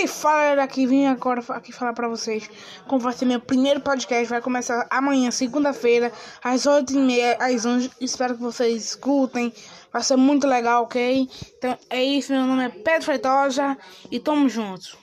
E fala galera, aqui vim agora aqui falar pra vocês como vai ser meu primeiro podcast. Vai começar amanhã, segunda-feira, às 8h30, às 11 Espero que vocês escutem. Vai ser muito legal, ok? Então é isso, meu nome é Pedro Feitosa e tamo junto.